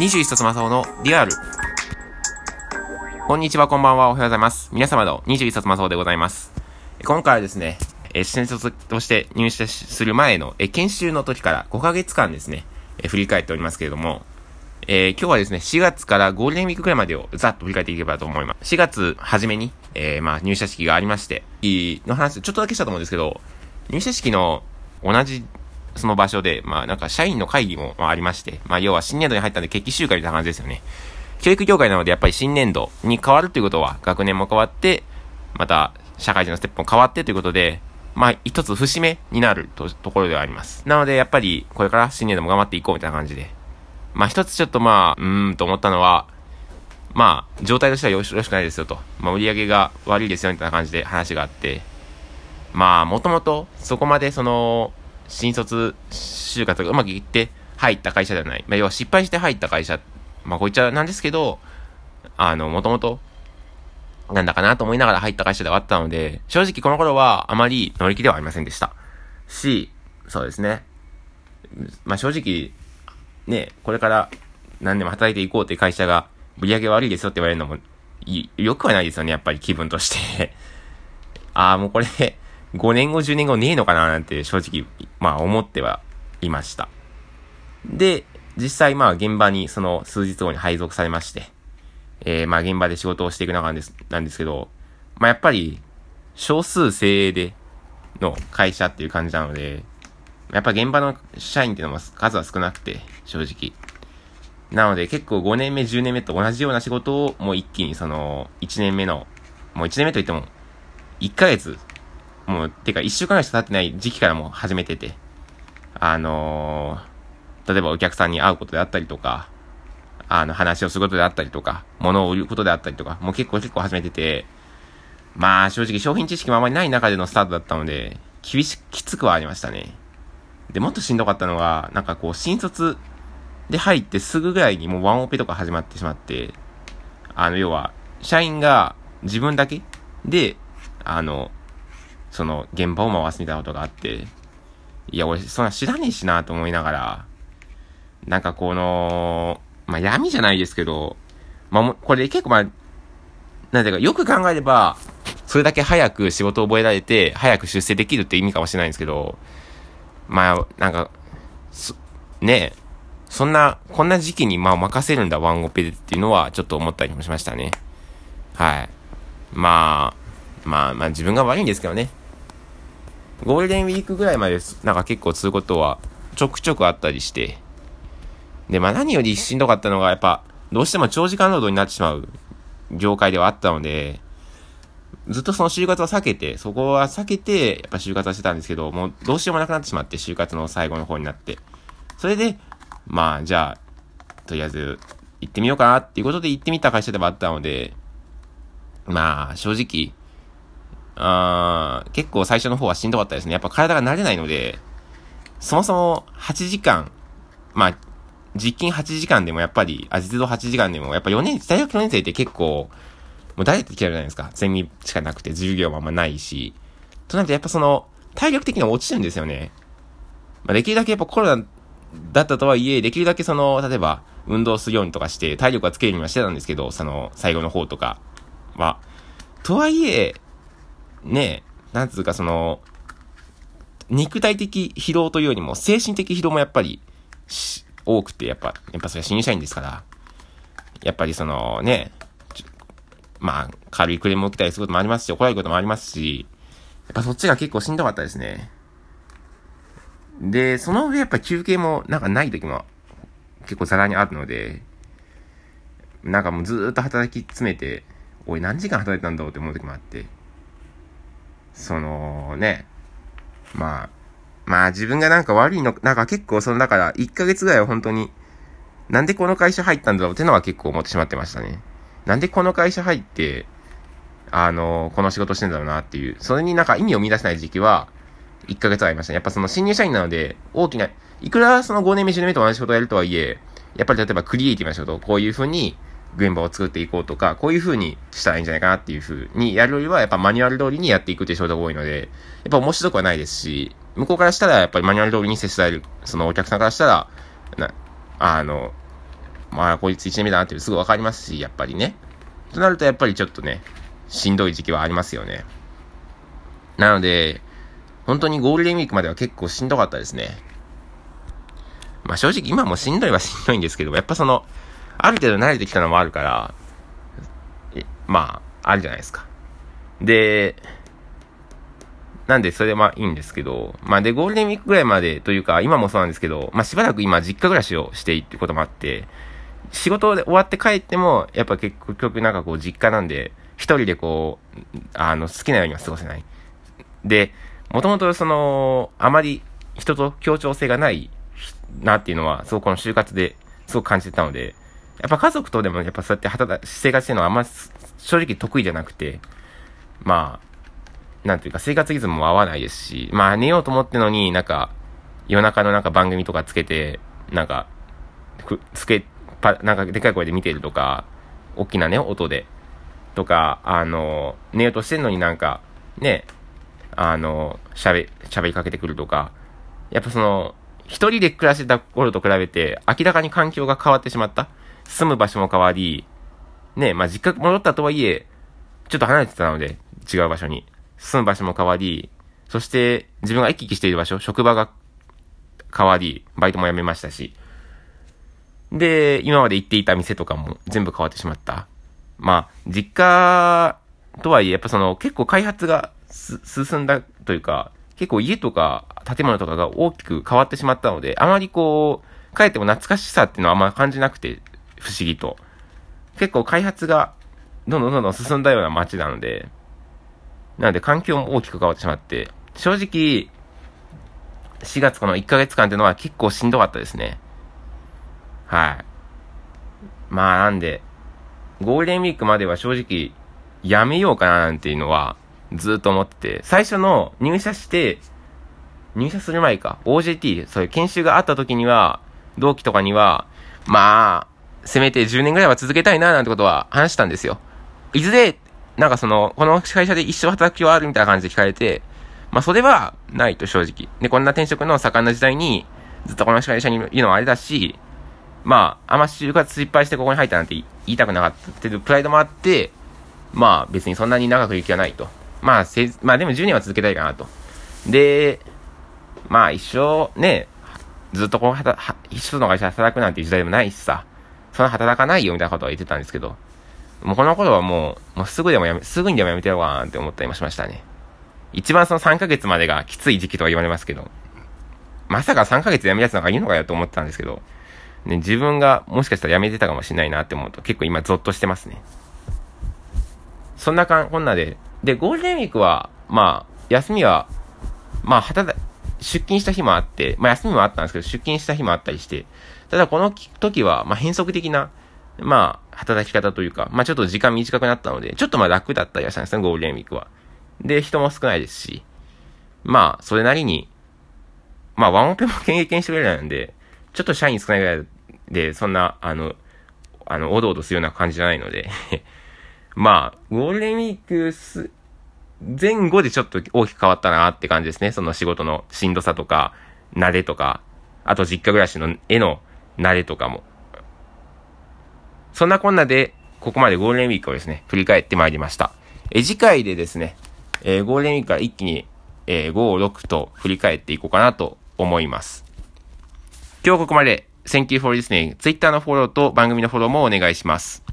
21冊マサオのリアル。こんにちは、こんばんは、おはようございます。皆様の21冊マサオでございます。今回はですね、え新卒として入社する前のえ研修の時から5ヶ月間ですね、え振り返っておりますけれども、えー、今日はですね、4月からゴールデンウィークくらいまでをざっと振り返っていけばと思います。4月初めに、えー、まあ入社式がありまして、の話、ちょっとだけしたと思うんですけど、入社式の同じその場所で、まあなんか社員の会議もありまして、まあ要は新年度に入ったんで決起集会みたいな感じですよね。教育業界なのでやっぱり新年度に変わるということは、学年も変わって、また社会人のステップも変わってということで、まあ一つ節目になるとところではあります。なのでやっぱりこれから新年度も頑張っていこうみたいな感じで。まあ一つちょっとまあ、うーんと思ったのは、まあ状態としてはよろしくないですよと。まあ売り上げが悪いですよみたいな感じで話があって、まあもともとそこまでその、新卒就活がうまくいって入った会社ではない。まあ、要は失敗して入った会社、まあ、こいつはなんですけど、あの、もともと、なんだかなと思いながら入った会社ではあったので、正直この頃はあまり乗り気ではありませんでした。し、そうですね。まあ、正直、ね、これから何でも働いていこうって会社が、売り上げ悪いですよって言われるのも、よくはないですよね、やっぱり気分として ああ、もうこれ5年後、10年後ねえのかななんて正直、まあ思ってはいました。で、実際まあ現場にその数日後に配属されまして、えー、まあ現場で仕事をしていく中なんです、なんですけど、まあやっぱり少数精鋭での会社っていう感じなので、やっぱ現場の社員っていうのも数は少なくて、正直。なので結構5年目、10年目と同じような仕事をもう一気にその1年目の、もう1年目といっても1ヶ月もう、てか一週間ぐらいしか経ってない時期からもう始めてて、あのー、例えばお客さんに会うことであったりとか、あの、話をすることであったりとか、物を売ることであったりとか、もう結構結構始めてて、まあ正直商品知識もあまりない中でのスタートだったので、厳し、きつくはありましたね。で、もっとしんどかったのが、なんかこう、新卒で入ってすぐぐらいにもうワンオペとか始まってしまって、あの、要は、社員が自分だけで、あの、その現場を回すみたいなことがあって、いや、俺、そんな知らねえしなと思いながら、なんかこの、まあ、闇じゃないですけど、まあ、これ結構まあ、なんていうか、よく考えれば、それだけ早く仕事を覚えられて、早く出世できるって意味かもしれないんですけど、まあ、なんか、ねえ、そんな、こんな時期にまあ任せるんだ、ワンオペでっていうのはちょっと思ったりもしましたね。はい。まあ、まあまあ自分が悪いんですけどね。ゴールデンウィークぐらいまで、なんか結構することはちょくちょくあったりして、で、まあ何よりしんどかったのが、やっぱ、どうしても長時間労働になってしまう業界ではあったので、ずっとその就活は避けて、そこは避けて、やっぱ就活はしてたんですけど、もうどうしようもなくなってしまって、就活の最後の方になって。それで、まあ、じゃあ、とりあえず、行ってみようかなっていうことで行ってみた会社でもあったので、まあ、正直、あ結構最初の方はしんどかったですね。やっぱ体が慣れないので、そもそも8時間、まあ、実勤8時間でもやっぱり、あ、実動8時間でも、やっぱ4年、大学4年生って結構、もう誰ってきてるじゃないですか。ゼミしかなくて、授業もあんまないし。となるとやっぱその、体力的には落ちるんですよね。まあ、できるだけやっぱコロナだったとはいえ、できるだけその、例えば、運動するようにとかして、体力はつけるようにはしてたんですけど、その、最後の方とかは。とはいえ、ねえ、なんつうかその、肉体的疲労というよりも、精神的疲労もやっぱり、多くて、やっぱ、やっぱそれは新入社員ですから、やっぱりそのね、まあ、軽いクレームを受けたりすることもありますし、怒られることもありますし、やっぱそっちが結構しんどかったですね。で、その上やっぱ休憩もなんかない時も結構ザラにあるので、なんかもうずーっと働き詰めて、おい何時間働いたんだろうって思う時もあって、そのね、まあ、まあ自分がなんか悪いの、なんか結構そのだから1ヶ月ぐらいは本当に、なんでこの会社入ったんだろうってのは結構思ってしまってましたね。なんでこの会社入って、あの、この仕事してんだろうなっていう、それになんか意味を見出せない時期は、1ヶ月はありましたね。やっぱその新入社員なので、大きな、いくらその5年目、10年目と同じ仕事をやるとはいえ、やっぱり例えばクリエイティブな仕事こういう風に現場を作っていこうとか、こういう風にしたらいいんじゃないかなっていう風にやるよりは、やっぱマニュアル通りにやっていくっていう仕事が多いので、やっぱ面白くはないですし、向こうからしたらやっぱりマニュアル通りに接しられる、そのお客さんからしたら、な、あの、まあ、こいつ1年目だなっていうすぐわかりますし、やっぱりね。となると、やっぱりちょっとね、しんどい時期はありますよね。なので、本当にゴールデンウィークまでは結構しんどかったですね。まあ正直今もしんどいはしんどいんですけど、やっぱその、ある程度慣れてきたのもあるから、まあ、あるじゃないですか。で、なんで、それでまあいいんですけど、まあで、ゴールデンウィークぐらいまでというか、今もそうなんですけど、まあしばらく今実家暮らしをしていってこともあって、仕事で終わって帰っても、やっぱ結局なんかこう実家なんで、一人でこう、あの、好きなようには過ごせない。で、もともとその、あまり人と協調性がないなっていうのは、すごくこの就活ですごく感じてたので、やっぱ家族とでもやっぱそうやって働生活してるのはあんま正直得意じゃなくて、まあ、なんていうか生活リズムも合わないですし、まあ寝ようと思ってのになんか夜中のなんか番組とかつけて、なんか、つけ、パ、なんかでかい声で見てるとか、大きなね、音で、とか、あの、寝ようとしてんのになんか、ね、あの、喋、喋りかけてくるとか、やっぱその、一人で暮らしてた頃と比べて、明らかに環境が変わってしまった。住む場所も変わり、ね、まあ実家戻ったとはいえ、ちょっと離れてたので、違う場所に。住む場所も変わり、そして自分が行き来している場所、職場が変わり、バイトも辞めましたし。で、今まで行っていた店とかも全部変わってしまった。まあ、実家とはいえ、やっぱその結構開発が進んだというか、結構家とか建物とかが大きく変わってしまったので、あまりこう、帰っても懐かしさっていうのはあんま感じなくて、不思議と。結構開発がどんどんどんどん進んだような街なので、なので環境も大きく変わってしまって、正直、4月この1ヶ月間っていうのは結構しんどかったですね。はい。まあなんで、ゴールデンウィークまでは正直、やめようかななんていうのは、ずっと思ってて、最初の入社して、入社する前か、OJT、そういう研修があった時には、同期とかには、まあ、せめて10年ぐらいは続けたいななんてことは話したんですよ。いずれなんかその、この会社で一生働く気はあるみたいな感じで聞かれて、まあそれはないと正直。で、こんな転職の盛んな時代に、ずっとこの会社にいるのはあれだし、まあ、あんま就活失敗してここに入ったなんて言いたくなかったっていうプライドもあって、まあ別にそんなに長くいる気はないと。まあせ、まあでも10年は続けたいかなと。で、まあ一生ね、ずっとこの、一緒の会社で働くなんていう時代でもないしさ、そんな働かないよみたいなことは言ってたんですけど、もうこの頃はもう、もうすぐでもやめ、すぐにでもやめてやろうかなって思ったりもしましたね。一番その3ヶ月までがきつい時期とは言われますけど、まさか3ヶ月やめるやつなんかいいのかよと思ってたんですけど、ね、自分がもしかしたらやめてたかもしれないなって思うと結構今ゾッとしてますね。そんなかん、こんなで、で、ゴールデンウィークは、まあ、休みは、まあ、働、出勤した日もあって、まあ休みもあったんですけど、出勤した日もあったりして、ただこの時は、まあ変則的な、まあ、働き方というか、まあちょっと時間短くなったので、ちょっとまあ楽だったりはしたんですね、ゴールデンウィークは。で、人も少ないですし、まあ、それなりに、まあ、ワンオペも経験してくれないんで、ちょっと社員少ないぐらいで、そんな、あの、あの、おどおどするような感じじゃないので まあ、ゴールデンウィークす、前後でちょっと大きく変わったなって感じですね。その仕事のしんどさとか、慣れとか、あと実家暮らしの絵の慣れとかも。そんなこんなで、ここまでゴールデンウィークをですね、振り返ってまいりました。え、次回でですね、えー、ゴールデンウィークから一気に、えー、5、6と振り返っていこうかなと思います。今日ここまで、Thank you for listening. Twitter のフォローと番組のフォローもお願いします。